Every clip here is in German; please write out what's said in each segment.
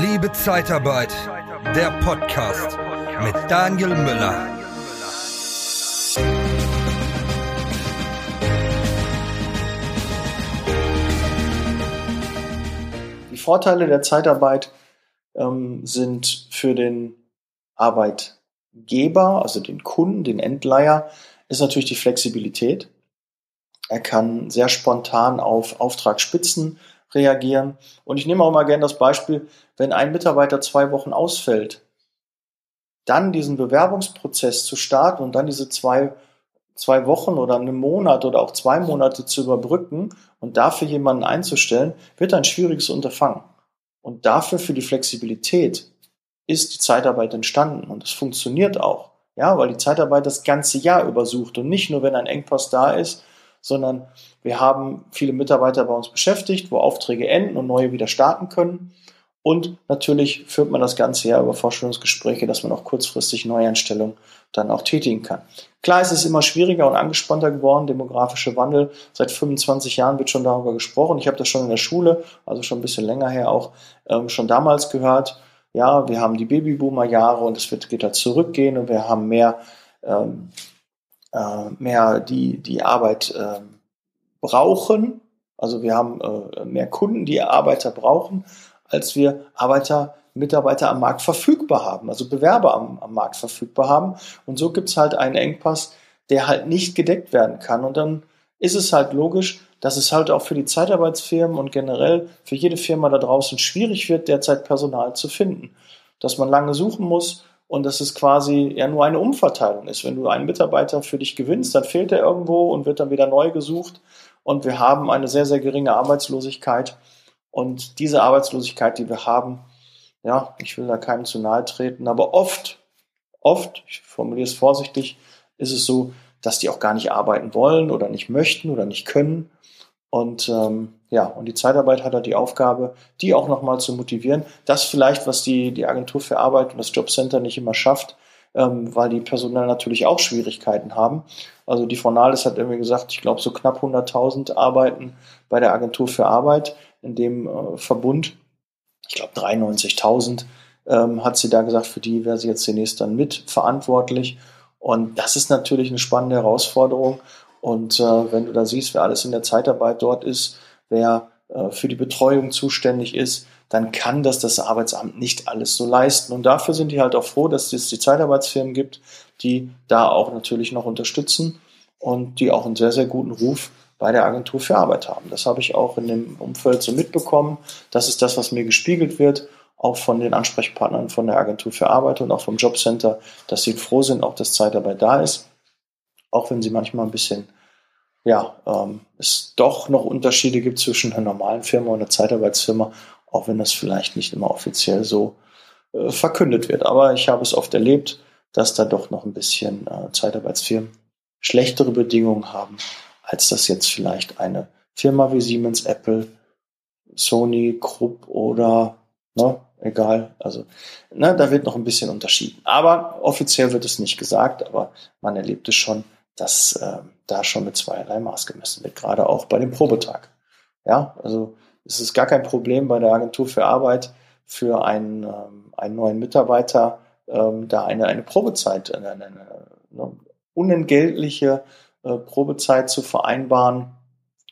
Liebe Zeitarbeit, der Podcast mit Daniel Müller. Die Vorteile der Zeitarbeit ähm, sind für den Arbeitgeber, also den Kunden, den Endleiher, ist natürlich die Flexibilität. Er kann sehr spontan auf Auftragsspitzen reagieren. Und ich nehme auch mal gerne das Beispiel, wenn ein Mitarbeiter zwei Wochen ausfällt, dann diesen Bewerbungsprozess zu starten und dann diese zwei, zwei Wochen oder einen Monat oder auch zwei Monate zu überbrücken und dafür jemanden einzustellen, wird ein schwieriges Unterfangen. Und dafür für die Flexibilität ist die Zeitarbeit entstanden und es funktioniert auch. Ja, weil die Zeitarbeit das ganze Jahr übersucht und nicht nur, wenn ein Engpass da ist, sondern wir haben viele Mitarbeiter bei uns beschäftigt, wo Aufträge enden und neue wieder starten können. Und natürlich führt man das ganze Jahr über Vorstellungsgespräche, dass man auch kurzfristig Neueinstellungen dann auch tätigen kann. Klar ist es immer schwieriger und angespannter geworden, demografische Wandel. Seit 25 Jahren wird schon darüber gesprochen. Ich habe das schon in der Schule, also schon ein bisschen länger her auch, ähm, schon damals gehört. Ja, wir haben die Babyboomer-Jahre und es wird, geht da zurückgehen und wir haben mehr ähm, äh, mehr die, die Arbeit äh, brauchen. Also wir haben äh, mehr Kunden, die Arbeiter brauchen, als wir Arbeiter, Mitarbeiter am Markt verfügbar haben, also Bewerber am, am Markt verfügbar haben. Und so gibt es halt einen Engpass, der halt nicht gedeckt werden kann. Und dann ist es halt logisch, dass es halt auch für die Zeitarbeitsfirmen und generell für jede Firma da draußen schwierig wird, derzeit Personal zu finden. Dass man lange suchen muss, und dass es quasi ja nur eine Umverteilung ist. Wenn du einen Mitarbeiter für dich gewinnst, dann fehlt er irgendwo und wird dann wieder neu gesucht. Und wir haben eine sehr, sehr geringe Arbeitslosigkeit. Und diese Arbeitslosigkeit, die wir haben, ja, ich will da keinem zu nahe treten, aber oft, oft, ich formuliere es vorsichtig, ist es so, dass die auch gar nicht arbeiten wollen oder nicht möchten oder nicht können. Und ähm, ja, und die Zeitarbeit hat halt die Aufgabe, die auch nochmal zu motivieren. Das vielleicht, was die, die Agentur für Arbeit und das Jobcenter nicht immer schafft, ähm, weil die Personal natürlich auch Schwierigkeiten haben. Also die Frau Nahles hat irgendwie gesagt, ich glaube, so knapp 100.000 arbeiten bei der Agentur für Arbeit in dem äh, Verbund. Ich glaube, 93.000 ähm, hat sie da gesagt, für die wäre sie jetzt zunächst dann mitverantwortlich. Und das ist natürlich eine spannende Herausforderung. Und äh, wenn du da siehst, wer alles in der Zeitarbeit dort ist, wer äh, für die Betreuung zuständig ist, dann kann das das Arbeitsamt nicht alles so leisten. Und dafür sind die halt auch froh, dass es die Zeitarbeitsfirmen gibt, die da auch natürlich noch unterstützen und die auch einen sehr, sehr guten Ruf bei der Agentur für Arbeit haben. Das habe ich auch in dem Umfeld so mitbekommen. Das ist das, was mir gespiegelt wird, auch von den Ansprechpartnern von der Agentur für Arbeit und auch vom Jobcenter, dass sie froh sind, auch dass Zeitarbeit da ist auch wenn sie manchmal ein bisschen, ja, ähm, es doch noch Unterschiede gibt zwischen einer normalen Firma und einer Zeitarbeitsfirma, auch wenn das vielleicht nicht immer offiziell so äh, verkündet wird. Aber ich habe es oft erlebt, dass da doch noch ein bisschen äh, Zeitarbeitsfirmen schlechtere Bedingungen haben, als das jetzt vielleicht eine Firma wie Siemens, Apple, Sony, Krupp oder ne, egal. Also, ne, da wird noch ein bisschen unterschieden. Aber offiziell wird es nicht gesagt, aber man erlebt es schon, dass äh, da schon mit zweierlei Maß gemessen wird, gerade auch bei dem Probetag. Ja, also es ist gar kein Problem bei der Agentur für Arbeit für einen, ähm, einen neuen Mitarbeiter ähm, da eine, eine Probezeit, eine, eine, eine unentgeltliche äh, Probezeit zu vereinbaren,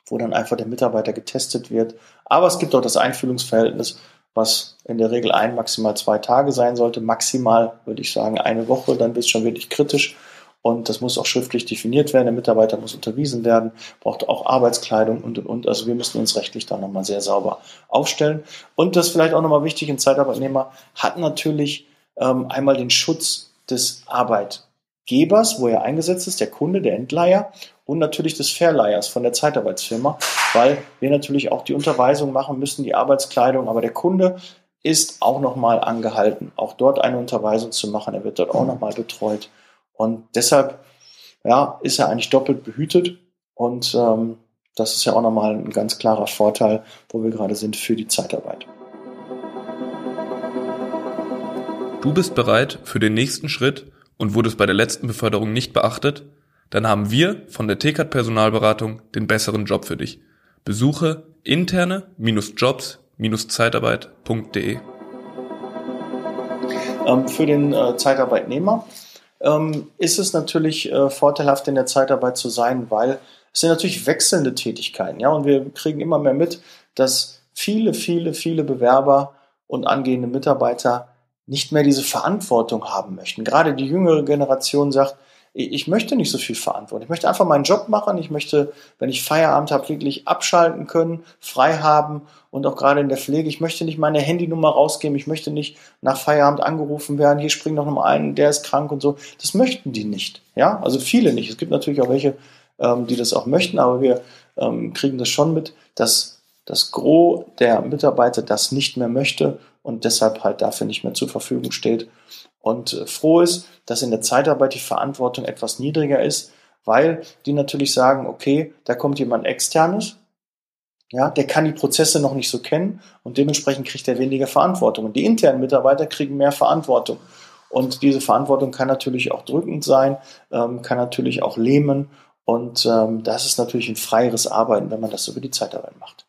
wo dann einfach der Mitarbeiter getestet wird. Aber es gibt auch das Einfühlungsverhältnis, was in der Regel ein, maximal zwei Tage sein sollte. Maximal würde ich sagen eine Woche, dann wird es schon wirklich kritisch. Und das muss auch schriftlich definiert werden. Der Mitarbeiter muss unterwiesen werden, braucht auch Arbeitskleidung und, und, und. Also wir müssen uns rechtlich da nochmal sehr sauber aufstellen. Und das vielleicht auch nochmal wichtig, ein Zeitarbeitnehmer hat natürlich ähm, einmal den Schutz des Arbeitgebers, wo er eingesetzt ist, der Kunde, der Endleiher und natürlich des Verleihers von der Zeitarbeitsfirma, weil wir natürlich auch die Unterweisung machen müssen, die Arbeitskleidung, aber der Kunde ist auch nochmal angehalten, auch dort eine Unterweisung zu machen. Er wird dort auch nochmal betreut. Und deshalb ja, ist er eigentlich doppelt behütet. Und ähm, das ist ja auch nochmal ein ganz klarer Vorteil, wo wir gerade sind für die Zeitarbeit. Du bist bereit für den nächsten Schritt und wurdest bei der letzten Beförderung nicht beachtet? Dann haben wir von der TKAT Personalberatung den besseren Job für dich. Besuche interne-jobs-zeitarbeit.de. Ähm, für den äh, Zeitarbeitnehmer ähm, ist es natürlich äh, vorteilhaft, in der Zeitarbeit zu sein, weil es sind natürlich wechselnde Tätigkeiten. Ja, und wir kriegen immer mehr mit, dass viele, viele, viele Bewerber und angehende Mitarbeiter nicht mehr diese Verantwortung haben möchten. Gerade die jüngere Generation sagt, ich möchte nicht so viel Verantwortung. Ich möchte einfach meinen Job machen. Ich möchte, wenn ich Feierabend habe, wirklich abschalten können, frei haben und auch gerade in der Pflege. Ich möchte nicht meine Handynummer rausgeben. Ich möchte nicht nach Feierabend angerufen werden. Hier springt noch mal ein, der ist krank und so. Das möchten die nicht. Ja, also viele nicht. Es gibt natürlich auch welche, ähm, die das auch möchten, aber wir ähm, kriegen das schon mit, dass das Gros der Mitarbeiter das nicht mehr möchte und deshalb halt dafür nicht mehr zur Verfügung steht und äh, froh ist, dass in der Zeitarbeit die Verantwortung etwas niedriger ist, weil die natürlich sagen, okay, da kommt jemand externes, ja, der kann die Prozesse noch nicht so kennen und dementsprechend kriegt er weniger Verantwortung. Und die internen Mitarbeiter kriegen mehr Verantwortung. Und diese Verantwortung kann natürlich auch drückend sein, ähm, kann natürlich auch lähmen. Und ähm, das ist natürlich ein freieres Arbeiten, wenn man das über die Zeitarbeit macht.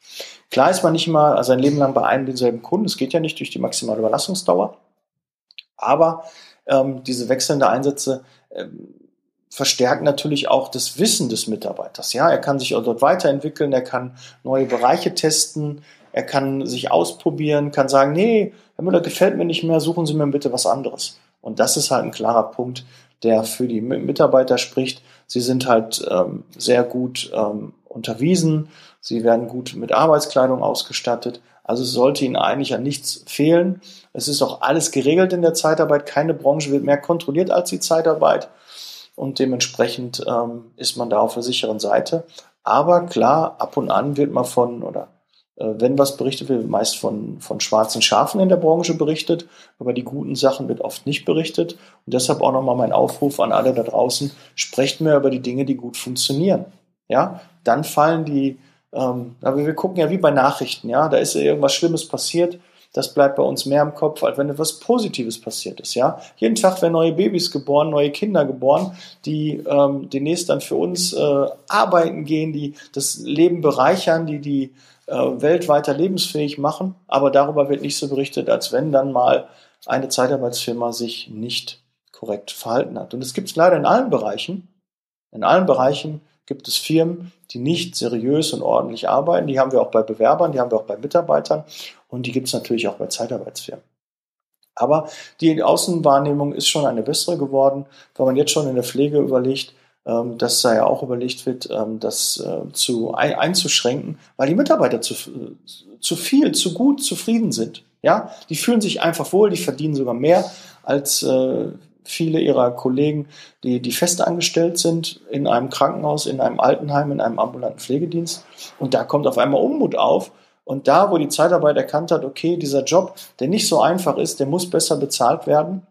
Klar ist man nicht immer sein Leben lang bei einem denselben Kunden. Es geht ja nicht durch die maximale Überlassungsdauer. Aber ähm, diese wechselnden Einsätze ähm, verstärken natürlich auch das Wissen des Mitarbeiters. Ja, er kann sich dort weiterentwickeln, er kann neue Bereiche testen, er kann sich ausprobieren, kann sagen, nee, Herr Müller gefällt mir nicht mehr, suchen Sie mir bitte was anderes. Und das ist halt ein klarer Punkt, der für die Mitarbeiter spricht. Sie sind halt ähm, sehr gut ähm, unterwiesen, sie werden gut mit Arbeitskleidung ausgestattet also sollte Ihnen eigentlich an nichts fehlen. Es ist auch alles geregelt in der Zeitarbeit. Keine Branche wird mehr kontrolliert als die Zeitarbeit. Und dementsprechend ähm, ist man da auf der sicheren Seite. Aber klar, ab und an wird man von, oder äh, wenn was berichtet wird, meist von, von schwarzen Schafen in der Branche berichtet. Aber die guten Sachen wird oft nicht berichtet. Und deshalb auch nochmal mein Aufruf an alle da draußen. Sprecht mir über die Dinge, die gut funktionieren. Ja, dann fallen die, ähm, aber wir gucken ja wie bei Nachrichten, ja, da ist ja irgendwas Schlimmes passiert. Das bleibt bei uns mehr im Kopf, als wenn etwas Positives passiert ist. Ja, jeden Tag werden neue Babys geboren, neue Kinder geboren, die ähm, demnächst dann für uns äh, arbeiten gehen, die das Leben bereichern, die die äh, Welt weiter lebensfähig machen. Aber darüber wird nicht so berichtet, als wenn dann mal eine Zeitarbeitsfirma sich nicht korrekt verhalten hat. Und es gibt es leider in allen Bereichen. In allen Bereichen gibt es Firmen, die nicht seriös und ordentlich arbeiten. Die haben wir auch bei Bewerbern, die haben wir auch bei Mitarbeitern und die gibt es natürlich auch bei Zeitarbeitsfirmen. Aber die Außenwahrnehmung ist schon eine bessere geworden, weil man jetzt schon in der Pflege überlegt, ähm, dass da ja auch überlegt wird, ähm, das äh, zu einzuschränken, weil die Mitarbeiter zu, zu viel, zu gut zufrieden sind. Ja, die fühlen sich einfach wohl, die verdienen sogar mehr als äh, viele ihrer Kollegen, die, die fest angestellt sind in einem Krankenhaus, in einem Altenheim, in einem ambulanten Pflegedienst. Und da kommt auf einmal Unmut auf. Und da, wo die Zeitarbeit erkannt hat, okay, dieser Job, der nicht so einfach ist, der muss besser bezahlt werden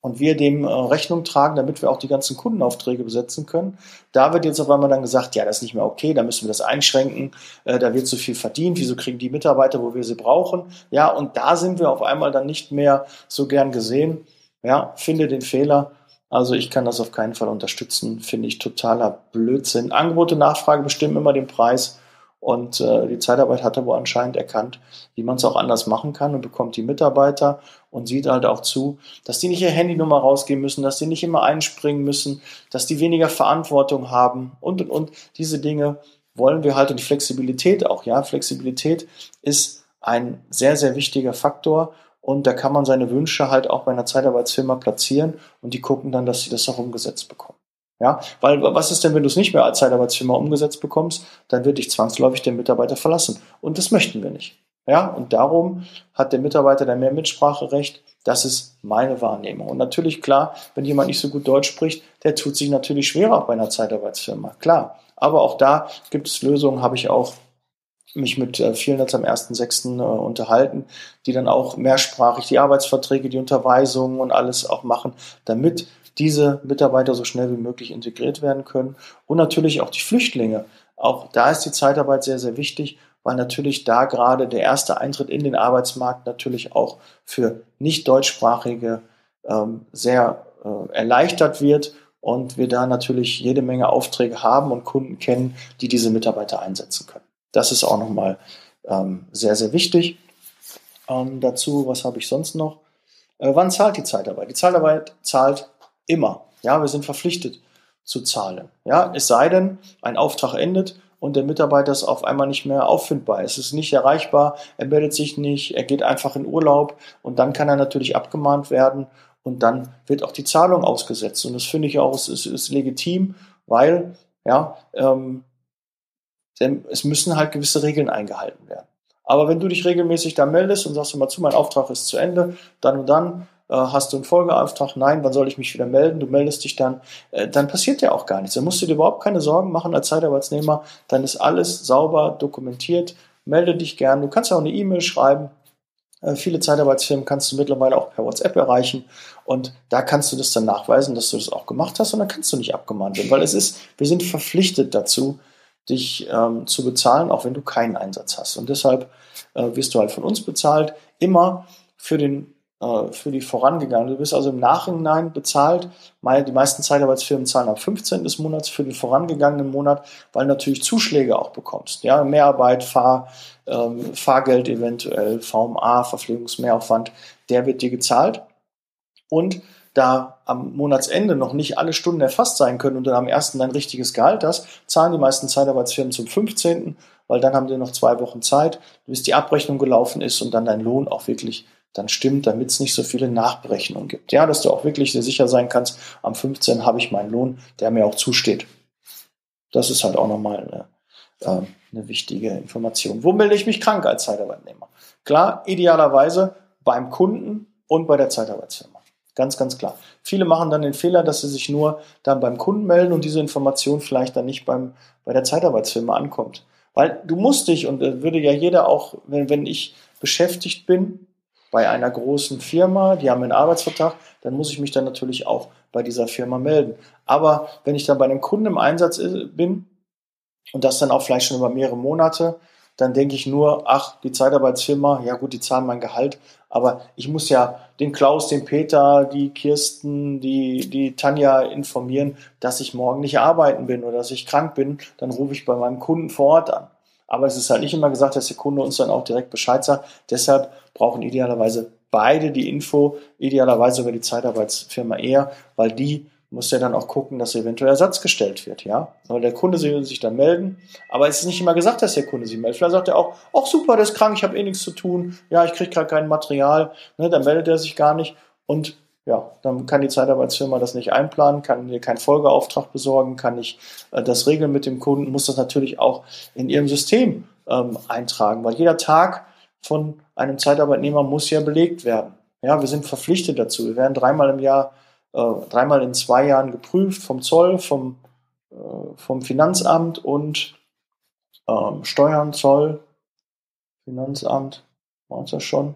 und wir dem äh, Rechnung tragen, damit wir auch die ganzen Kundenaufträge besetzen können. Da wird jetzt auf einmal dann gesagt, ja, das ist nicht mehr okay, da müssen wir das einschränken, äh, da wird zu viel verdient, wieso kriegen die Mitarbeiter, wo wir sie brauchen? Ja, und da sind wir auf einmal dann nicht mehr so gern gesehen. Ja, finde den Fehler. Also ich kann das auf keinen Fall unterstützen. Finde ich totaler Blödsinn. Angebot und Nachfrage bestimmen immer den Preis. Und äh, die Zeitarbeit hat aber anscheinend erkannt, wie man es auch anders machen kann und bekommt die Mitarbeiter und sieht halt auch zu, dass die nicht ihre Handynummer rausgeben müssen, dass die nicht immer einspringen müssen, dass die weniger Verantwortung haben und und und. Diese Dinge wollen wir halt und die Flexibilität auch. Ja, Flexibilität ist ein sehr, sehr wichtiger Faktor und da kann man seine Wünsche halt auch bei einer Zeitarbeitsfirma platzieren und die gucken dann, dass sie das auch umgesetzt bekommen. Ja, weil was ist denn, wenn du es nicht mehr als Zeitarbeitsfirma umgesetzt bekommst, dann wird dich zwangsläufig der Mitarbeiter verlassen. Und das möchten wir nicht. Ja, und darum hat der Mitarbeiter da mehr Mitspracherecht. Das ist meine Wahrnehmung. Und natürlich, klar, wenn jemand nicht so gut Deutsch spricht, der tut sich natürlich schwerer auch bei einer Zeitarbeitsfirma. Klar. Aber auch da gibt es Lösungen, habe ich auch mich mit äh, vielen jetzt am 1.6. Äh, unterhalten, die dann auch mehrsprachig die Arbeitsverträge, die Unterweisungen und alles auch machen, damit diese Mitarbeiter so schnell wie möglich integriert werden können. Und natürlich auch die Flüchtlinge. Auch da ist die Zeitarbeit sehr, sehr wichtig, weil natürlich da gerade der erste Eintritt in den Arbeitsmarkt natürlich auch für nicht deutschsprachige ähm, sehr äh, erleichtert wird und wir da natürlich jede Menge Aufträge haben und Kunden kennen, die diese Mitarbeiter einsetzen können. Das ist auch nochmal ähm, sehr, sehr wichtig. Ähm, dazu, was habe ich sonst noch? Äh, wann zahlt die Zeitarbeit? Die Zeitarbeit zahlt immer. Ja, wir sind verpflichtet zu zahlen. Ja, es sei denn, ein Auftrag endet und der Mitarbeiter ist auf einmal nicht mehr auffindbar. Es ist nicht erreichbar, er meldet sich nicht, er geht einfach in Urlaub und dann kann er natürlich abgemahnt werden und dann wird auch die Zahlung ausgesetzt. Und das finde ich auch, es ist, ist legitim, weil ja, ähm, denn es müssen halt gewisse Regeln eingehalten werden. Aber wenn du dich regelmäßig da meldest und sagst immer zu, mein Auftrag ist zu Ende, dann und dann äh, hast du einen Folgeauftrag, nein, wann soll ich mich wieder melden? Du meldest dich dann, äh, dann passiert ja auch gar nichts. Dann musst du dir überhaupt keine Sorgen machen als Zeitarbeitsnehmer, dann ist alles sauber dokumentiert. Melde dich gern. Du kannst auch eine E-Mail schreiben. Äh, viele Zeitarbeitsfirmen kannst du mittlerweile auch per WhatsApp erreichen und da kannst du das dann nachweisen, dass du das auch gemacht hast und dann kannst du nicht abgemahnt werden, weil es ist, wir sind verpflichtet dazu, dich ähm, zu bezahlen, auch wenn du keinen Einsatz hast. Und deshalb äh, wirst du halt von uns bezahlt, immer für den äh, für die vorangegangenen. Du wirst also im Nachhinein bezahlt. Die meisten Zeitarbeitsfirmen zahlen am 15. des Monats für den vorangegangenen Monat, weil du natürlich Zuschläge auch bekommst. Ja, Mehrarbeit, Fahr, ähm, Fahrgeld eventuell, VMA, Verpflegungsmehraufwand, der wird dir gezahlt. Und da am Monatsende noch nicht alle Stunden erfasst sein können und du am ersten dein richtiges Gehalt hast, zahlen die meisten Zeitarbeitsfirmen zum 15., weil dann haben die noch zwei Wochen Zeit, bis die Abrechnung gelaufen ist und dann dein Lohn auch wirklich dann stimmt, damit es nicht so viele Nachberechnungen gibt. Ja, dass du auch wirklich sehr sicher sein kannst, am 15. habe ich meinen Lohn, der mir auch zusteht. Das ist halt auch nochmal eine, äh, eine wichtige Information. Wo melde ich mich krank als Zeitarbeitnehmer? Klar, idealerweise beim Kunden und bei der Zeitarbeitsfirma. Ganz, ganz klar. Viele machen dann den Fehler, dass sie sich nur dann beim Kunden melden und diese Information vielleicht dann nicht beim, bei der Zeitarbeitsfirma ankommt. Weil du musst dich, und äh, würde ja jeder auch, wenn, wenn ich beschäftigt bin bei einer großen Firma, die haben einen Arbeitsvertrag, dann muss ich mich dann natürlich auch bei dieser Firma melden. Aber wenn ich dann bei einem Kunden im Einsatz äh, bin und das dann auch vielleicht schon über mehrere Monate, dann denke ich nur, ach, die Zeitarbeitsfirma, ja gut, die zahlen mein Gehalt, aber ich muss ja den Klaus, den Peter, die Kirsten, die, die Tanja informieren, dass ich morgen nicht arbeiten bin oder dass ich krank bin, dann rufe ich bei meinem Kunden vor Ort an. Aber es ist halt nicht immer gesagt, dass der Kunde uns dann auch direkt Bescheid sagt. Deshalb brauchen idealerweise beide die Info, idealerweise über die Zeitarbeitsfirma eher, weil die muss ja dann auch gucken, dass eventuell Ersatz gestellt wird, ja. Weil der Kunde sich dann melden, aber es ist nicht immer gesagt, dass der Kunde sich meldet. Vielleicht sagt er auch, ach super, der ist krank, ich habe eh nichts zu tun, ja, ich kriege gerade kein Material, ne, dann meldet er sich gar nicht und ja, dann kann die Zeitarbeitsfirma das nicht einplanen, kann dir keinen Folgeauftrag besorgen, kann nicht äh, das regeln mit dem Kunden, muss das natürlich auch in ihrem System ähm, eintragen, weil jeder Tag von einem Zeitarbeitnehmer muss ja belegt werden. Ja, wir sind verpflichtet dazu. Wir werden dreimal im Jahr äh, dreimal in zwei Jahren geprüft vom Zoll, vom, äh, vom Finanzamt und ähm, Steuern, Zoll, Finanzamt, waren es das schon?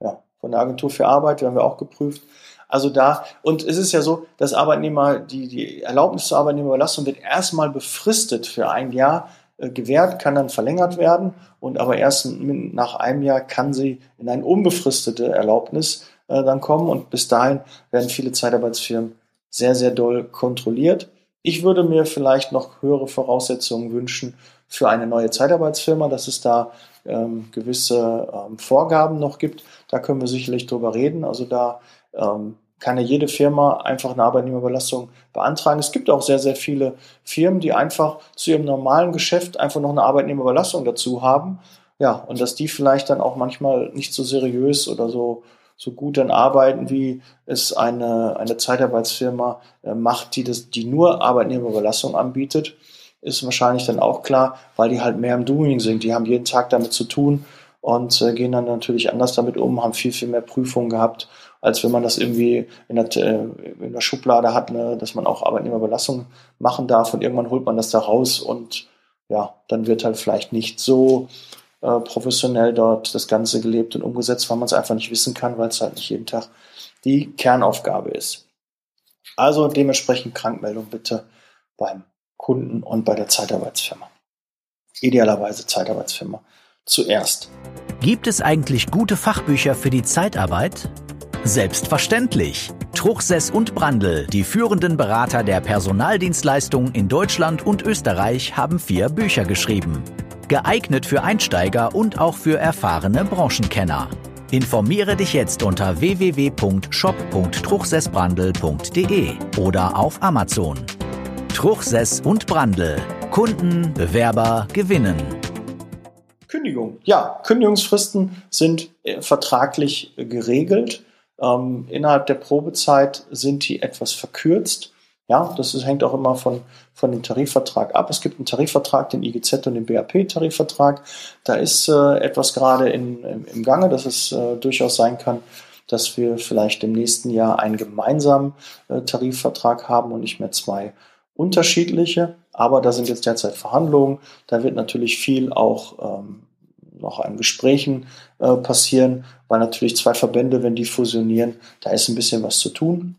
Ja, von der Agentur für Arbeit werden wir auch geprüft. Also da, und es ist ja so, dass Arbeitnehmer, die, die Erlaubnis zur Arbeitnehmerüberlassung wird erstmal befristet für ein Jahr äh, gewährt, kann dann verlängert werden und aber erst nach einem Jahr kann sie in eine unbefristete Erlaubnis äh, dann kommen und bis dahin werden viele Zeitarbeitsfirmen sehr, sehr doll kontrolliert. Ich würde mir vielleicht noch höhere Voraussetzungen wünschen für eine neue Zeitarbeitsfirma, dass es da ähm, gewisse ähm, Vorgaben noch gibt. Da können wir sicherlich drüber reden. Also da ähm, kann ja jede Firma einfach eine Arbeitnehmerüberlassung beantragen. Es gibt auch sehr, sehr viele Firmen, die einfach zu ihrem normalen Geschäft einfach noch eine Arbeitnehmerüberlassung dazu haben. Ja, und dass die vielleicht dann auch manchmal nicht so seriös oder so so gut dann arbeiten, wie es eine, eine Zeitarbeitsfirma äh, macht, die, das, die nur Arbeitnehmerüberlassung anbietet, ist wahrscheinlich dann auch klar, weil die halt mehr im Doing sind. Die haben jeden Tag damit zu tun und äh, gehen dann natürlich anders damit um, haben viel, viel mehr Prüfungen gehabt, als wenn man das irgendwie in der, äh, in der Schublade hat, ne, dass man auch Arbeitnehmerüberlassung machen darf und irgendwann holt man das da raus und ja, dann wird halt vielleicht nicht so äh, professionell dort das Ganze gelebt und umgesetzt, weil man es einfach nicht wissen kann, weil es halt nicht jeden Tag die Kernaufgabe ist. Also dementsprechend Krankmeldung bitte beim Kunden und bei der Zeitarbeitsfirma. Idealerweise Zeitarbeitsfirma zuerst. Gibt es eigentlich gute Fachbücher für die Zeitarbeit? Selbstverständlich. Truchsess und Brandl, die führenden Berater der Personaldienstleistung in Deutschland und Österreich, haben vier Bücher geschrieben geeignet für Einsteiger und auch für erfahrene Branchenkenner. Informiere dich jetzt unter www.shop.truchsessbrandel.de oder auf Amazon. Truchsess und Brandel. Kunden, Bewerber gewinnen. Kündigung. Ja, Kündigungsfristen sind äh, vertraglich geregelt. Ähm, innerhalb der Probezeit sind die etwas verkürzt. Ja, das ist, hängt auch immer von, von dem Tarifvertrag ab. Es gibt einen Tarifvertrag, den IGZ und den BAP-Tarifvertrag. Da ist äh, etwas gerade in, im, im Gange, dass es äh, durchaus sein kann, dass wir vielleicht im nächsten Jahr einen gemeinsamen äh, Tarifvertrag haben und nicht mehr zwei unterschiedliche. Aber da sind jetzt derzeit Verhandlungen. Da wird natürlich viel auch ähm, noch an Gesprächen äh, passieren, weil natürlich zwei Verbände, wenn die fusionieren, da ist ein bisschen was zu tun.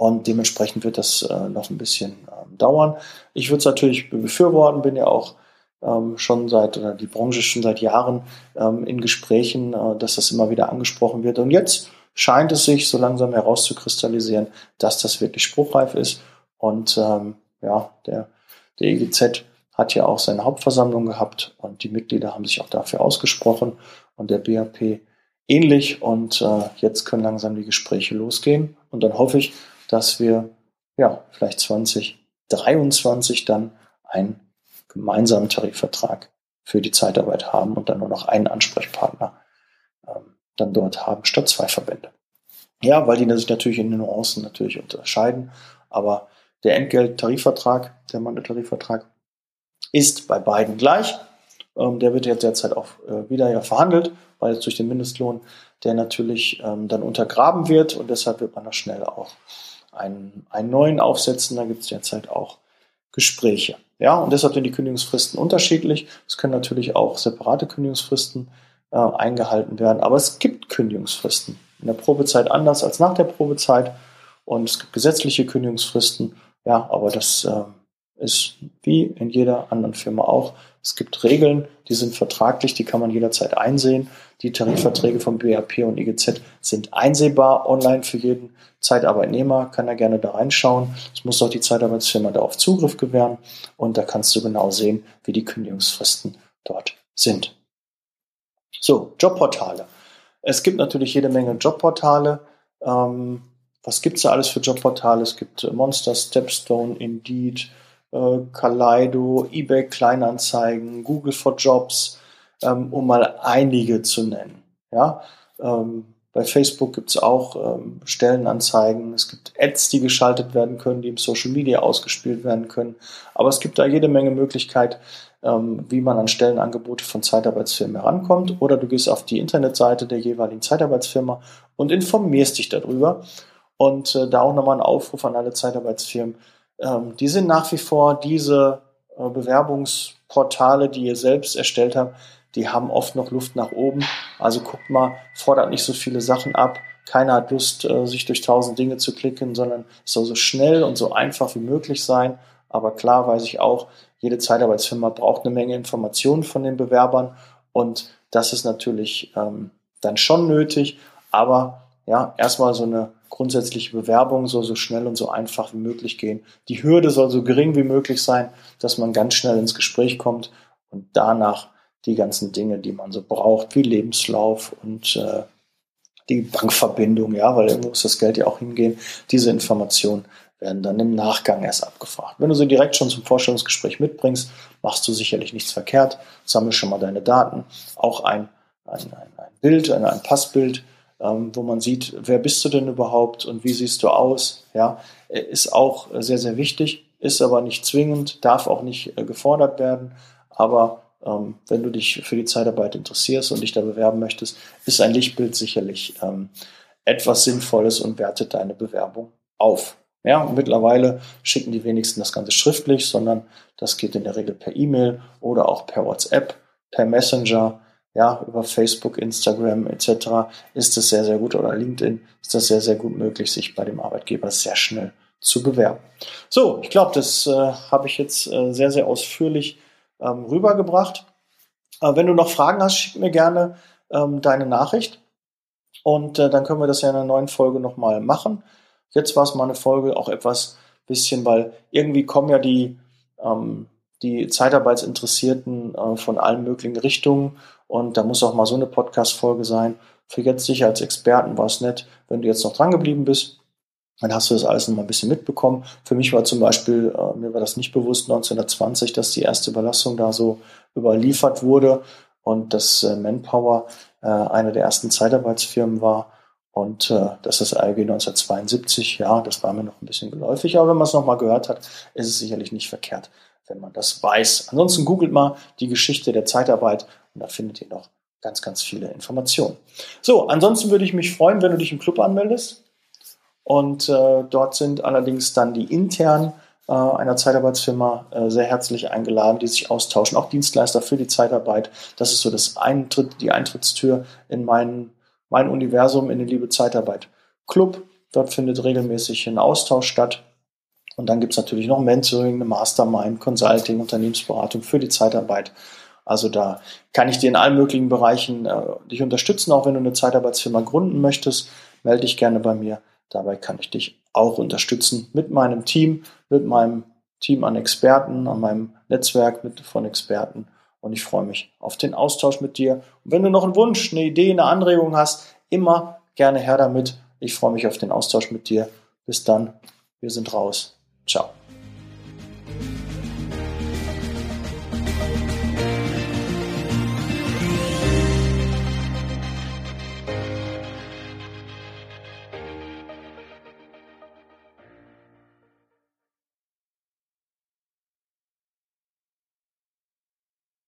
Und dementsprechend wird das äh, noch ein bisschen ähm, dauern. Ich würde es natürlich befürworten, bin ja auch ähm, schon seit, oder die Branche schon seit Jahren ähm, in Gesprächen, äh, dass das immer wieder angesprochen wird. Und jetzt scheint es sich so langsam herauszukristallisieren, dass das wirklich spruchreif ist. Und ähm, ja, der, der EGZ hat ja auch seine Hauptversammlung gehabt und die Mitglieder haben sich auch dafür ausgesprochen und der BAP ähnlich. Und äh, jetzt können langsam die Gespräche losgehen. Und dann hoffe ich, dass wir ja vielleicht 2023 dann einen gemeinsamen Tarifvertrag für die Zeitarbeit haben und dann nur noch einen Ansprechpartner ähm, dann dort haben statt zwei Verbände. Ja, weil die sich natürlich in den Nuancen natürlich unterscheiden, aber der Entgelt-Tarifvertrag, der Mandeltarifvertrag, ist bei beiden gleich. Ähm, der wird jetzt derzeit auch äh, wieder ja verhandelt, weil jetzt durch den Mindestlohn der natürlich ähm, dann untergraben wird und deshalb wird man da schnell auch einen, einen neuen aufsetzen. Da gibt es derzeit auch Gespräche. Ja, und deshalb sind die Kündigungsfristen unterschiedlich. Es können natürlich auch separate Kündigungsfristen äh, eingehalten werden, aber es gibt Kündigungsfristen. In der Probezeit anders als nach der Probezeit und es gibt gesetzliche Kündigungsfristen. Ja, aber das äh, ist wie in jeder anderen Firma auch. Es gibt Regeln, die sind vertraglich, die kann man jederzeit einsehen. Die Tarifverträge von BAP und IGZ sind einsehbar online für jeden Zeitarbeitnehmer, kann er gerne da reinschauen. Es muss auch die Zeitarbeitsfirma darauf Zugriff gewähren und da kannst du genau sehen, wie die Kündigungsfristen dort sind. So, Jobportale. Es gibt natürlich jede Menge Jobportale. Ähm, was gibt es da alles für Jobportale? Es gibt Monster, Stepstone, Indeed, äh, Kaleido, eBay Kleinanzeigen, Google for Jobs, ähm, um mal einige zu nennen. Ja, ähm, bei Facebook gibt es auch ähm, Stellenanzeigen, es gibt Ads, die geschaltet werden können, die im Social Media ausgespielt werden können. Aber es gibt da jede Menge Möglichkeit, ähm, wie man an Stellenangebote von Zeitarbeitsfirmen herankommt. Oder du gehst auf die Internetseite der jeweiligen Zeitarbeitsfirma und informierst dich darüber. Und äh, da auch nochmal ein Aufruf an alle Zeitarbeitsfirmen. Ähm, die sind nach wie vor diese äh, Bewerbungsportale, die ihr selbst erstellt habt, die haben oft noch Luft nach oben. Also guckt mal, fordert nicht so viele Sachen ab. Keiner hat Lust, äh, sich durch tausend Dinge zu klicken, sondern es soll so schnell und so einfach wie möglich sein. Aber klar weiß ich auch, jede Zeitarbeitsfirma braucht eine Menge Informationen von den Bewerbern und das ist natürlich ähm, dann schon nötig. Aber ja, erstmal so eine grundsätzliche Bewerbung soll so schnell und so einfach wie möglich gehen. Die Hürde soll so gering wie möglich sein, dass man ganz schnell ins Gespräch kommt und danach die ganzen Dinge, die man so braucht, wie Lebenslauf und äh, die Bankverbindung, ja, weil irgendwo muss das Geld ja auch hingehen. Diese Informationen werden dann im Nachgang erst abgefragt. Wenn du sie direkt schon zum Vorstellungsgespräch mitbringst, machst du sicherlich nichts verkehrt. Sammle schon mal deine Daten. Auch ein, ein, ein, ein Bild, ein, ein Passbild, ähm, wo man sieht, wer bist du denn überhaupt und wie siehst du aus, ja, ist auch sehr, sehr wichtig, ist aber nicht zwingend, darf auch nicht äh, gefordert werden, aber ähm, wenn du dich für die Zeitarbeit interessierst und dich da bewerben möchtest, ist ein Lichtbild sicherlich ähm, etwas Sinnvolles und wertet deine Bewerbung auf. Ja, und mittlerweile schicken die wenigsten das Ganze schriftlich, sondern das geht in der Regel per E-Mail oder auch per WhatsApp, per Messenger, ja, über Facebook, Instagram etc. ist es sehr, sehr gut oder LinkedIn ist das sehr, sehr gut möglich, sich bei dem Arbeitgeber sehr schnell zu bewerben. So, ich glaube, das äh, habe ich jetzt äh, sehr, sehr ausführlich ähm, rübergebracht. Äh, wenn du noch Fragen hast, schick mir gerne ähm, deine Nachricht und äh, dann können wir das ja in einer neuen Folge nochmal machen. Jetzt war es mal eine Folge auch etwas bisschen, weil irgendwie kommen ja die, ähm, die Zeitarbeitsinteressierten äh, von allen möglichen Richtungen und da muss auch mal so eine Podcast-Folge sein. Für jetzt sicher als Experten war es nett, wenn du jetzt noch dran geblieben bist. Dann hast du das alles noch mal ein bisschen mitbekommen. Für mich war zum Beispiel, äh, mir war das nicht bewusst, 1920, dass die erste Überlassung da so überliefert wurde und dass äh, Manpower äh, eine der ersten Zeitarbeitsfirmen war und äh, dass das ALG 1972, ja, das war mir noch ein bisschen geläufig, aber wenn man es nochmal gehört hat, ist es sicherlich nicht verkehrt, wenn man das weiß. Ansonsten googelt mal die Geschichte der Zeitarbeit und da findet ihr noch ganz, ganz viele Informationen. So, ansonsten würde ich mich freuen, wenn du dich im Club anmeldest. Und äh, dort sind allerdings dann die internen äh, einer Zeitarbeitsfirma äh, sehr herzlich eingeladen, die sich austauschen, auch Dienstleister für die Zeitarbeit. Das ist so das Eintritt, die Eintrittstür in mein, mein Universum, in den Liebe Zeitarbeit Club. Dort findet regelmäßig ein Austausch statt. Und dann gibt es natürlich noch Mentoring, eine Mastermind, Consulting, Unternehmensberatung für die Zeitarbeit. Also da kann ich dir in allen möglichen Bereichen äh, dich unterstützen, auch wenn du eine Zeitarbeitsfirma gründen möchtest, melde dich gerne bei mir. Dabei kann ich dich auch unterstützen mit meinem Team, mit meinem Team an Experten, an meinem Netzwerk mit, von Experten. Und ich freue mich auf den Austausch mit dir. Und wenn du noch einen Wunsch, eine Idee, eine Anregung hast, immer gerne her damit. Ich freue mich auf den Austausch mit dir. Bis dann. Wir sind raus. Ciao.